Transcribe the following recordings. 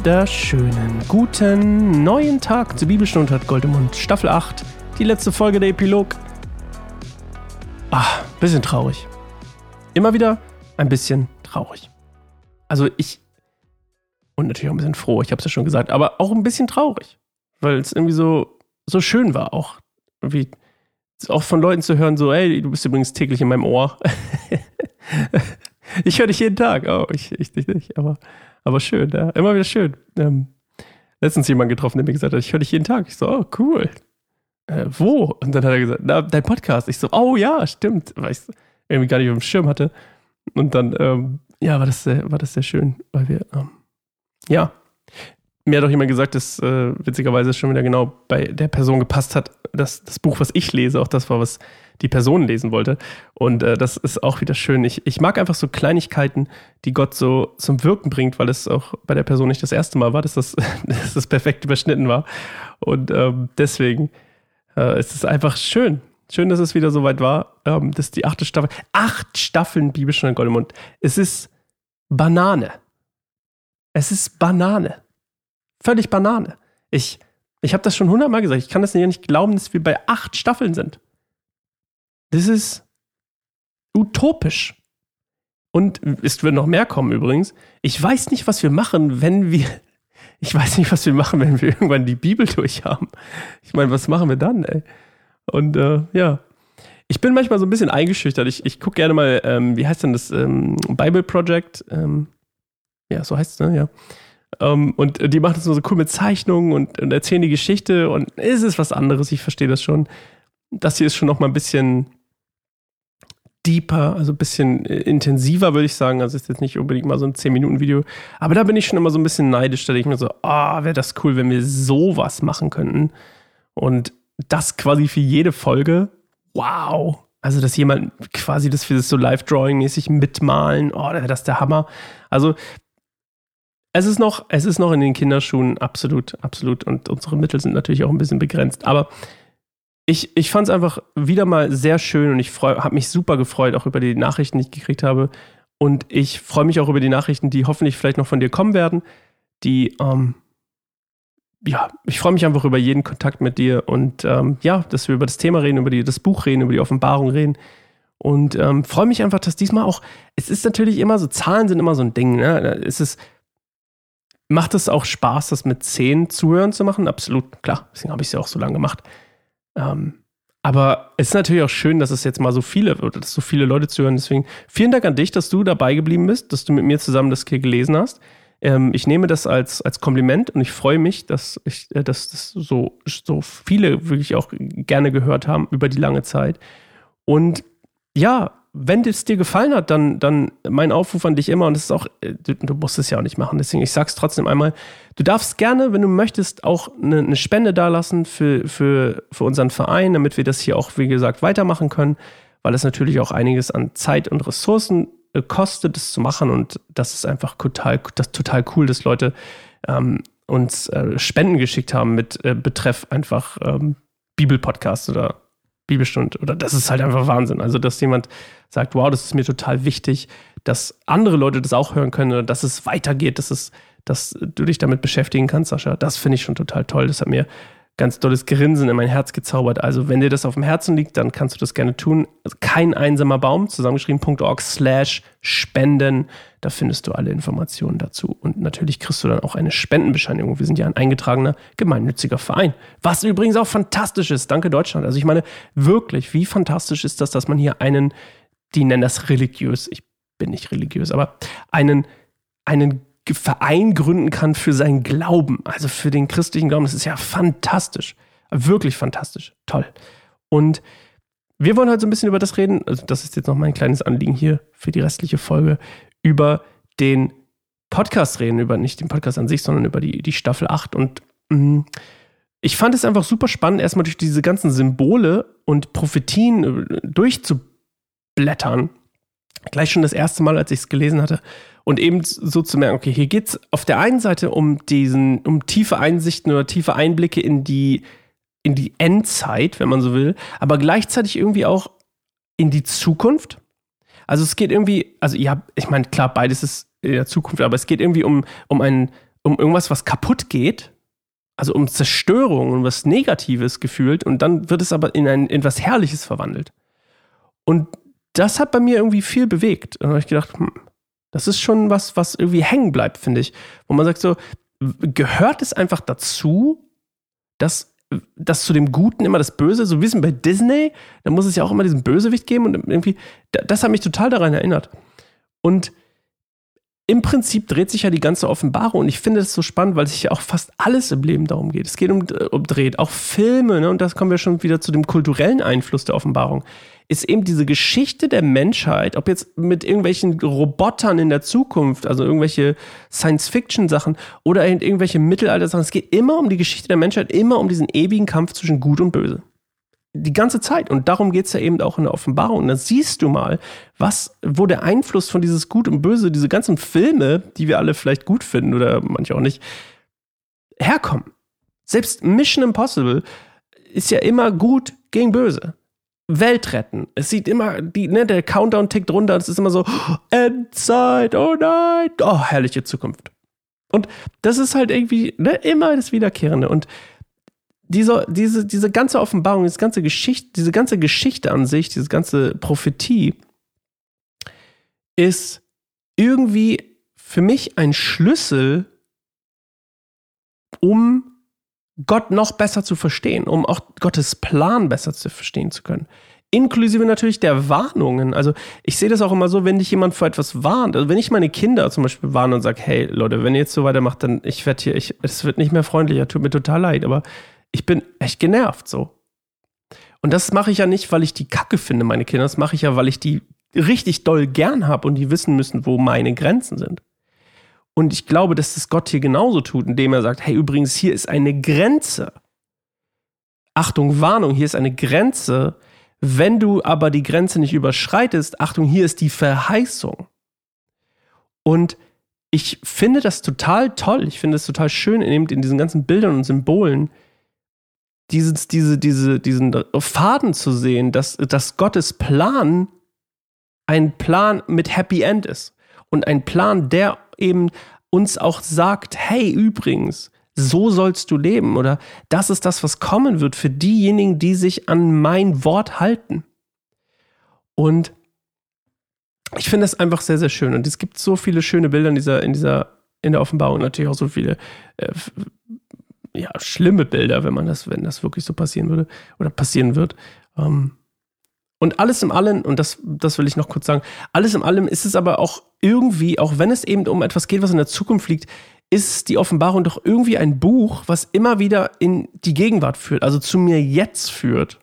wunderschönen guten neuen Tag zur Bibelstunde hat Goldemund Staffel 8, die letzte Folge der Epilog. Ah, bisschen traurig. Immer wieder ein bisschen traurig. Also ich und natürlich auch ein bisschen froh, ich habe es ja schon gesagt, aber auch ein bisschen traurig, weil es irgendwie so so schön war auch irgendwie auch von Leuten zu hören so, ey, du bist übrigens täglich in meinem Ohr. ich höre dich jeden Tag. Oh, ich, ich dich nicht, aber aber schön, ja. Immer wieder schön. Ähm, letztens jemand getroffen, der mir gesagt hat, ich höre dich jeden Tag. Ich so, oh, cool. Äh, wo? Und dann hat er gesagt, na, dein Podcast. Ich so, oh ja, stimmt. Weil ich irgendwie gar nicht auf dem Schirm hatte. Und dann, ähm, ja, war das, sehr, war das sehr schön, weil wir, ähm, ja. Mir hat auch jemand gesagt, dass äh, witzigerweise schon wieder genau bei der Person gepasst hat, dass das Buch, was ich lese, auch das war, was die Person lesen wollte. Und äh, das ist auch wieder schön. Ich, ich mag einfach so Kleinigkeiten, die Gott so zum Wirken bringt, weil es auch bei der Person nicht das erste Mal war, dass das, dass das perfekt überschnitten war. Und ähm, deswegen äh, ist es einfach schön. Schön, dass es wieder so weit war. Ähm, das die achte Staffel. Acht Staffeln Bibelstunde Goldemund. Es ist Banane. Es ist Banane. Völlig Banane. Ich, ich habe das schon hundertmal gesagt. Ich kann das ja nicht glauben, dass wir bei acht Staffeln sind. Das ist utopisch. Und es wird noch mehr kommen übrigens. Ich weiß nicht, was wir machen, wenn wir. Ich weiß nicht, was wir machen, wenn wir irgendwann die Bibel durch haben. Ich meine, was machen wir dann, ey? Und äh, ja. Ich bin manchmal so ein bisschen eingeschüchtert. Ich, ich gucke gerne mal, ähm, wie heißt denn das? Ähm, Bible Project. Ähm, ja, so heißt es, ne? Ja. Um, ähm, und die machen das nur so cool mit Zeichnungen und, und, erzählen die Geschichte und es ist was anderes, ich verstehe das schon. Das hier ist schon noch mal ein bisschen deeper, also ein bisschen äh, intensiver, würde ich sagen. Also ist jetzt nicht unbedingt mal so ein 10-Minuten-Video. Aber da bin ich schon immer so ein bisschen neidisch. Da denke ich mir so, ah, oh, wäre das cool, wenn wir sowas machen könnten. Und das quasi für jede Folge. Wow. Also, dass jemand quasi das für das so Live-Drawing-mäßig mitmalen, oh, wäre das der Hammer. Also, es ist noch, es ist noch in den Kinderschuhen, absolut, absolut. Und unsere Mittel sind natürlich auch ein bisschen begrenzt. Aber ich, ich fand es einfach wieder mal sehr schön und ich habe mich super gefreut, auch über die Nachrichten, die ich gekriegt habe. Und ich freue mich auch über die Nachrichten, die hoffentlich vielleicht noch von dir kommen werden. Die, ähm, ja, ich freue mich einfach über jeden Kontakt mit dir und ähm, ja, dass wir über das Thema reden, über die, das Buch reden, über die Offenbarung reden. Und ähm, freue mich einfach, dass diesmal auch, es ist natürlich immer so, Zahlen sind immer so ein Ding, ne? Es ist, macht es auch Spaß, das mit zehn Zuhören zu machen? Absolut, klar. Deswegen habe ich es ja auch so lange gemacht. Ähm, aber es ist natürlich auch schön, dass es jetzt mal so viele, dass so viele Leute zuhören. Deswegen vielen Dank an dich, dass du dabei geblieben bist, dass du mit mir zusammen das hier gelesen hast. Ähm, ich nehme das als, als Kompliment und ich freue mich, dass, ich, äh, dass das so, so viele wirklich auch gerne gehört haben über die lange Zeit. Und ja, wenn es dir gefallen hat, dann, dann mein Aufruf an dich immer, und das ist auch, äh, du, du, musst es ja auch nicht machen, deswegen, ich sag's trotzdem einmal, du darfst gerne, wenn du möchtest, auch eine, eine Spende dalassen für, für, für unseren Verein, damit wir das hier auch, wie gesagt, weitermachen können, weil es natürlich auch einiges an Zeit und Ressourcen äh, kostet, das zu machen, und das ist einfach total, das total cool, dass Leute ähm, uns äh, Spenden geschickt haben mit äh, Betreff einfach ähm, Bibelpodcast oder Bibelstunde. Oder das ist halt einfach Wahnsinn. Also, dass jemand sagt, wow, das ist mir total wichtig, dass andere Leute das auch hören können oder dass es weitergeht, dass, es, dass du dich damit beschäftigen kannst, Sascha. Das finde ich schon total toll. Das hat mir ganz dolles Grinsen in mein Herz gezaubert. Also, wenn dir das auf dem Herzen liegt, dann kannst du das gerne tun. Also kein einsamer Baum, zusammengeschrieben.org slash spenden. Da findest du alle Informationen dazu. Und natürlich kriegst du dann auch eine Spendenbescheinigung. Wir sind ja ein eingetragener gemeinnütziger Verein. Was übrigens auch fantastisch ist. Danke, Deutschland. Also, ich meine, wirklich, wie fantastisch ist das, dass man hier einen, die nennen das religiös, ich bin nicht religiös, aber einen, einen Verein gründen kann für seinen Glauben, also für den christlichen Glauben. Das ist ja fantastisch. Wirklich fantastisch. Toll. Und wir wollen heute so ein bisschen über das reden. Also, das ist jetzt noch mein kleines Anliegen hier für die restliche Folge. Über den Podcast reden, über nicht den Podcast an sich, sondern über die, die Staffel 8. Und mh, mm, ich fand es einfach super spannend, erstmal durch diese ganzen Symbole und Prophetien äh, durchzublättern. Gleich schon das erste Mal, als ich es gelesen hatte, und eben so zu merken, okay, hier geht es auf der einen Seite um diesen, um tiefe Einsichten oder tiefe Einblicke in die, in die Endzeit, wenn man so will, aber gleichzeitig irgendwie auch in die Zukunft. Also es geht irgendwie, also ja, ich meine, klar, beides ist in der Zukunft, aber es geht irgendwie um, um ein, um irgendwas, was kaputt geht, also um Zerstörung und was Negatives gefühlt und dann wird es aber in ein in was Herrliches verwandelt. Und das hat bei mir irgendwie viel bewegt. Und da habe ich gedacht, hm, das ist schon was, was irgendwie hängen bleibt, finde ich. Wo man sagt so, gehört es einfach dazu, dass, dass zu dem Guten immer das Böse, so wie es bei Disney, da muss es ja auch immer diesen Bösewicht geben und irgendwie, das hat mich total daran erinnert. Und im Prinzip dreht sich ja die ganze Offenbarung und ich finde das so spannend, weil sich ja auch fast alles im Leben darum geht. Es geht um, um dreht, auch Filme, ne? und das kommen wir schon wieder zu dem kulturellen Einfluss der Offenbarung, ist eben diese Geschichte der Menschheit, ob jetzt mit irgendwelchen Robotern in der Zukunft, also irgendwelche Science-Fiction-Sachen oder irgendwelche Mittelalter-Sachen. Es geht immer um die Geschichte der Menschheit, immer um diesen ewigen Kampf zwischen Gut und Böse die ganze Zeit. Und darum geht es ja eben auch in der Offenbarung. Und da siehst du mal, was, wo der Einfluss von dieses Gut und Böse, diese ganzen Filme, die wir alle vielleicht gut finden oder manche auch nicht, herkommen. Selbst Mission Impossible ist ja immer gut gegen böse. Welt retten. Es sieht immer, die, ne, der Countdown tickt runter, es ist immer so, Endzeit, oh nein, oh, herrliche Zukunft. Und das ist halt irgendwie ne, immer das Wiederkehrende. Und diese, diese, diese ganze Offenbarung, diese ganze Geschichte, diese ganze Geschichte an sich, diese ganze Prophetie ist irgendwie für mich ein Schlüssel, um Gott noch besser zu verstehen, um auch Gottes Plan besser zu verstehen zu können. Inklusive natürlich der Warnungen. Also ich sehe das auch immer so, wenn dich jemand vor etwas warnt. Also wenn ich meine Kinder zum Beispiel warne und sage, hey Leute, wenn ihr jetzt so weitermacht, dann ich werde hier, ich, es wird nicht mehr freundlicher, tut mir total leid, aber ich bin echt genervt so. Und das mache ich ja nicht, weil ich die Kacke finde, meine Kinder. Das mache ich ja, weil ich die richtig doll gern habe und die wissen müssen, wo meine Grenzen sind. Und ich glaube, dass das Gott hier genauso tut, indem er sagt, hey, übrigens, hier ist eine Grenze. Achtung, Warnung, hier ist eine Grenze. Wenn du aber die Grenze nicht überschreitest, Achtung, hier ist die Verheißung. Und ich finde das total toll. Ich finde es total schön, in diesen ganzen Bildern und Symbolen, dieses, diese, diese, diesen Faden zu sehen, dass, dass Gottes Plan ein Plan mit Happy End ist. Und ein Plan, der eben uns auch sagt, hey, übrigens, so sollst du leben oder das ist das, was kommen wird für diejenigen, die sich an mein Wort halten. Und ich finde das einfach sehr, sehr schön. Und es gibt so viele schöne Bilder in dieser, in dieser, in der Offenbarung, natürlich auch so viele äh, ja, schlimme Bilder, wenn man das, wenn das wirklich so passieren würde oder passieren wird. Ähm, und alles im Allen, und das, das will ich noch kurz sagen, alles im Allem ist es aber auch irgendwie, auch wenn es eben um etwas geht, was in der Zukunft liegt, ist die Offenbarung doch irgendwie ein Buch, was immer wieder in die Gegenwart führt, also zu mir jetzt führt.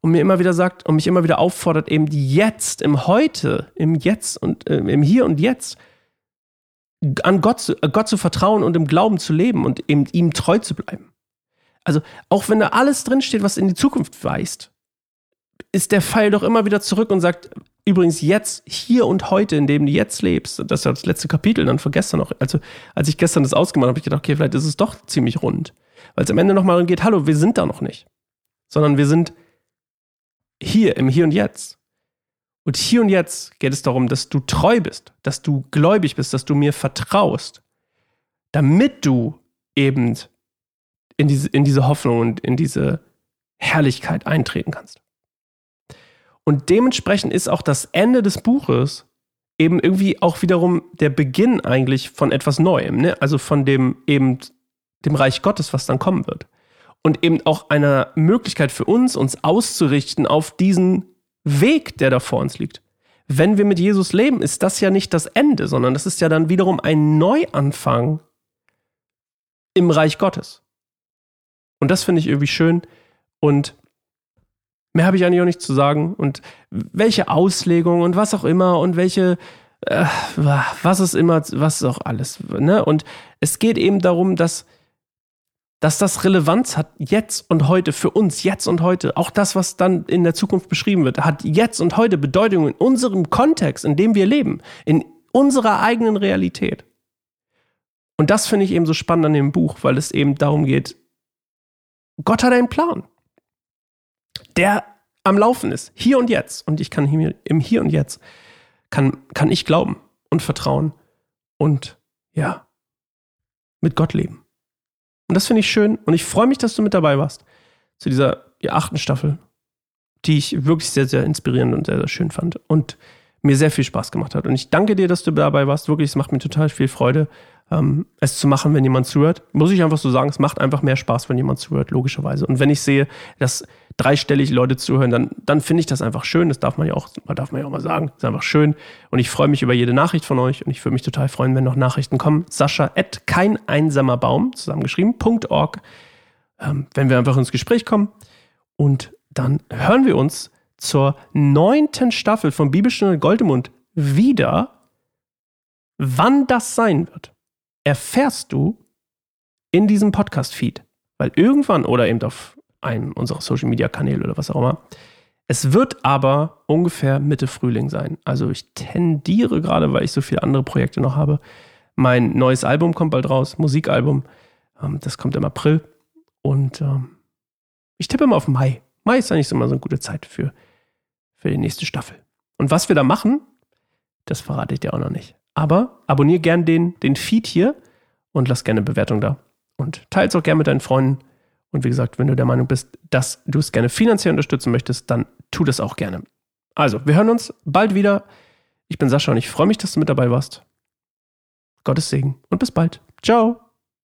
Und mir immer wieder sagt und mich immer wieder auffordert, eben Jetzt, im Heute, im Jetzt und äh, im Hier und Jetzt an Gott zu, äh, Gott zu vertrauen und im Glauben zu leben und eben ihm treu zu bleiben. Also, auch wenn da alles drinsteht, was in die Zukunft weist, ist der Pfeil doch immer wieder zurück und sagt, übrigens jetzt, hier und heute, in dem du jetzt lebst, das ist ja das letzte Kapitel dann von gestern noch, also als ich gestern das ausgemacht habe, habe ich gedacht, okay, vielleicht ist es doch ziemlich rund. Weil es am Ende nochmal geht, hallo, wir sind da noch nicht. Sondern wir sind hier, im Hier und Jetzt. Und hier und jetzt geht es darum, dass du treu bist, dass du gläubig bist, dass du mir vertraust, damit du eben in diese, in diese Hoffnung und in diese Herrlichkeit eintreten kannst. Und dementsprechend ist auch das Ende des Buches eben irgendwie auch wiederum der Beginn eigentlich von etwas Neuem, ne? also von dem eben dem Reich Gottes, was dann kommen wird. Und eben auch einer Möglichkeit für uns, uns auszurichten auf diesen Weg, der da vor uns liegt. Wenn wir mit Jesus leben, ist das ja nicht das Ende, sondern das ist ja dann wiederum ein Neuanfang im Reich Gottes. Und das finde ich irgendwie schön. Und mehr habe ich eigentlich auch nicht zu sagen. Und welche Auslegung und was auch immer und welche, äh, was ist immer, was ist auch alles. Ne? Und es geht eben darum, dass dass das Relevanz hat jetzt und heute für uns, jetzt und heute. Auch das, was dann in der Zukunft beschrieben wird, hat jetzt und heute Bedeutung in unserem Kontext, in dem wir leben, in unserer eigenen Realität. Und das finde ich eben so spannend an dem Buch, weil es eben darum geht, Gott hat einen Plan, der am Laufen ist, hier und jetzt. Und ich kann hier, im Hier und Jetzt, kann, kann ich glauben und vertrauen und ja, mit Gott leben. Und das finde ich schön und ich freue mich, dass du mit dabei warst zu dieser achten Staffel, die ich wirklich sehr, sehr inspirierend und sehr, sehr schön fand und mir sehr viel Spaß gemacht hat. Und ich danke dir, dass du dabei warst. Wirklich, es macht mir total viel Freude, ähm, es zu machen, wenn jemand zuhört. Muss ich einfach so sagen, es macht einfach mehr Spaß, wenn jemand zuhört, logischerweise. Und wenn ich sehe, dass dreistellig Leute zuhören, dann, dann finde ich das einfach schön. Das darf man ja auch, darf man ja auch mal sagen. Das ist einfach schön. Und ich freue mich über jede Nachricht von euch und ich würde mich total freuen, wenn noch Nachrichten kommen. Sascha at kein einsamer Baum, zusammengeschrieben, .org, ähm, wenn wir einfach ins Gespräch kommen. Und dann hören wir uns zur neunten Staffel von Bibelstunde Goldemund wieder. Wann das sein wird, erfährst du in diesem Podcast-Feed. Weil irgendwann oder eben auf einem unserer Social-Media-Kanäle oder was auch immer. Es wird aber ungefähr Mitte Frühling sein. Also ich tendiere gerade, weil ich so viele andere Projekte noch habe. Mein neues Album kommt bald raus, Musikalbum. Ähm, das kommt im April. Und ähm, ich tippe mal auf Mai. Mai ist eigentlich immer so eine gute Zeit für, für die nächste Staffel. Und was wir da machen, das verrate ich dir auch noch nicht. Aber abonniere gern den, den Feed hier und lass gerne eine Bewertung da. Und teile es auch gerne mit deinen Freunden. Und wie gesagt, wenn du der Meinung bist, dass du es gerne finanziell unterstützen möchtest, dann tu das auch gerne. Also, wir hören uns bald wieder. Ich bin Sascha und ich freue mich, dass du mit dabei warst. Gottes Segen und bis bald. Ciao.